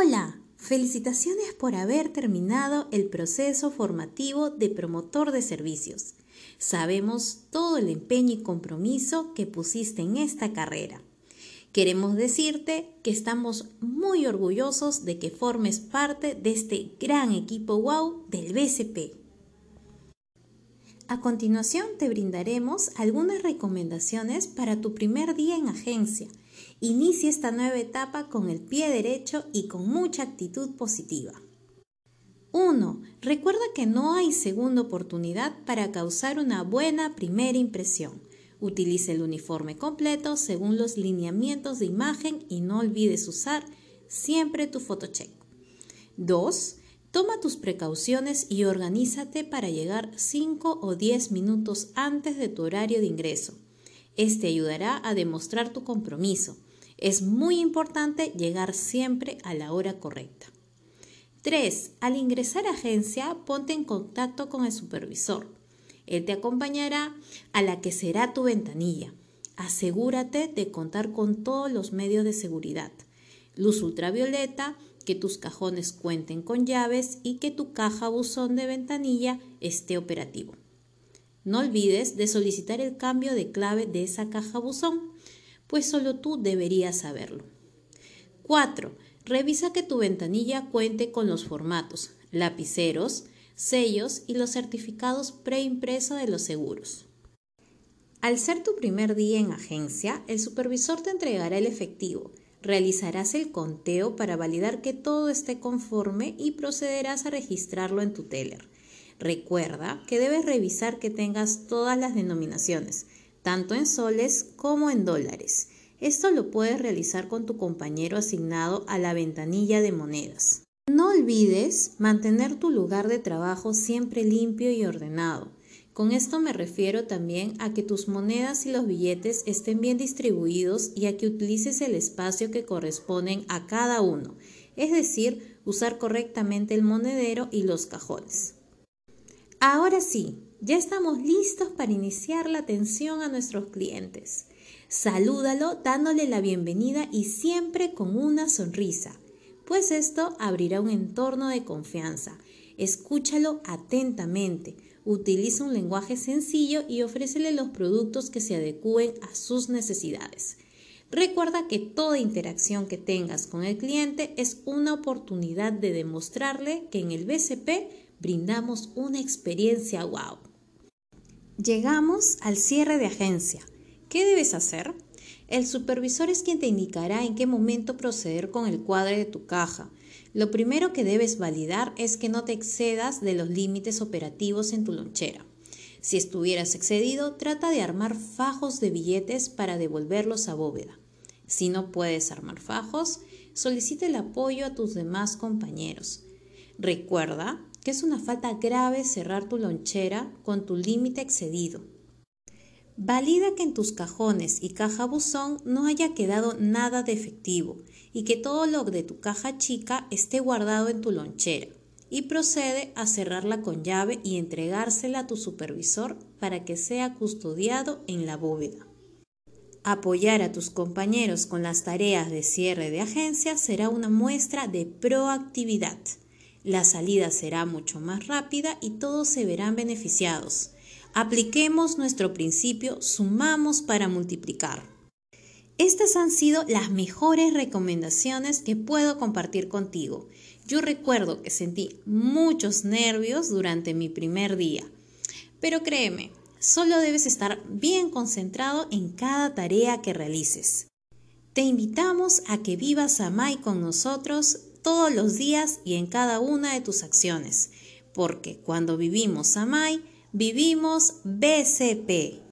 Hola, felicitaciones por haber terminado el proceso formativo de promotor de servicios. Sabemos todo el empeño y compromiso que pusiste en esta carrera. Queremos decirte que estamos muy orgullosos de que formes parte de este gran equipo WOW del BCP. A continuación te brindaremos algunas recomendaciones para tu primer día en agencia. Inicia esta nueva etapa con el pie derecho y con mucha actitud positiva. 1. Recuerda que no hay segunda oportunidad para causar una buena primera impresión. Utilice el uniforme completo según los lineamientos de imagen y no olvides usar siempre tu photocheck. 2. Toma tus precauciones y organízate para llegar 5 o 10 minutos antes de tu horario de ingreso. Este ayudará a demostrar tu compromiso. Es muy importante llegar siempre a la hora correcta. 3. Al ingresar a agencia, ponte en contacto con el supervisor. Él te acompañará a la que será tu ventanilla. Asegúrate de contar con todos los medios de seguridad. Luz ultravioleta, que tus cajones cuenten con llaves y que tu caja buzón de ventanilla esté operativo. No olvides de solicitar el cambio de clave de esa caja buzón, pues solo tú deberías saberlo. 4. Revisa que tu ventanilla cuente con los formatos, lapiceros, sellos y los certificados preimpresos de los seguros. Al ser tu primer día en agencia, el supervisor te entregará el efectivo, Realizarás el conteo para validar que todo esté conforme y procederás a registrarlo en tu teller. Recuerda que debes revisar que tengas todas las denominaciones, tanto en soles como en dólares. Esto lo puedes realizar con tu compañero asignado a la ventanilla de monedas. No olvides mantener tu lugar de trabajo siempre limpio y ordenado. Con esto me refiero también a que tus monedas y los billetes estén bien distribuidos y a que utilices el espacio que corresponden a cada uno, es decir, usar correctamente el monedero y los cajones. Ahora sí, ya estamos listos para iniciar la atención a nuestros clientes. Salúdalo dándole la bienvenida y siempre con una sonrisa, pues esto abrirá un entorno de confianza. Escúchalo atentamente Utiliza un lenguaje sencillo y ofrécele los productos que se adecúen a sus necesidades. Recuerda que toda interacción que tengas con el cliente es una oportunidad de demostrarle que en el BCP brindamos una experiencia wow. Llegamos al cierre de agencia. ¿Qué debes hacer? El supervisor es quien te indicará en qué momento proceder con el cuadre de tu caja. Lo primero que debes validar es que no te excedas de los límites operativos en tu lonchera. Si estuvieras excedido, trata de armar fajos de billetes para devolverlos a bóveda. Si no puedes armar fajos, solicita el apoyo a tus demás compañeros. Recuerda que es una falta grave cerrar tu lonchera con tu límite excedido. Valida que en tus cajones y caja buzón no haya quedado nada de efectivo y que todo lo de tu caja chica esté guardado en tu lonchera. Y procede a cerrarla con llave y entregársela a tu supervisor para que sea custodiado en la bóveda. Apoyar a tus compañeros con las tareas de cierre de agencia será una muestra de proactividad. La salida será mucho más rápida y todos se verán beneficiados. Apliquemos nuestro principio sumamos para multiplicar. Estas han sido las mejores recomendaciones que puedo compartir contigo. Yo recuerdo que sentí muchos nervios durante mi primer día, pero créeme, solo debes estar bien concentrado en cada tarea que realices. Te invitamos a que vivas a Mai con nosotros todos los días y en cada una de tus acciones, porque cuando vivimos a Mai, Vivimos BCP.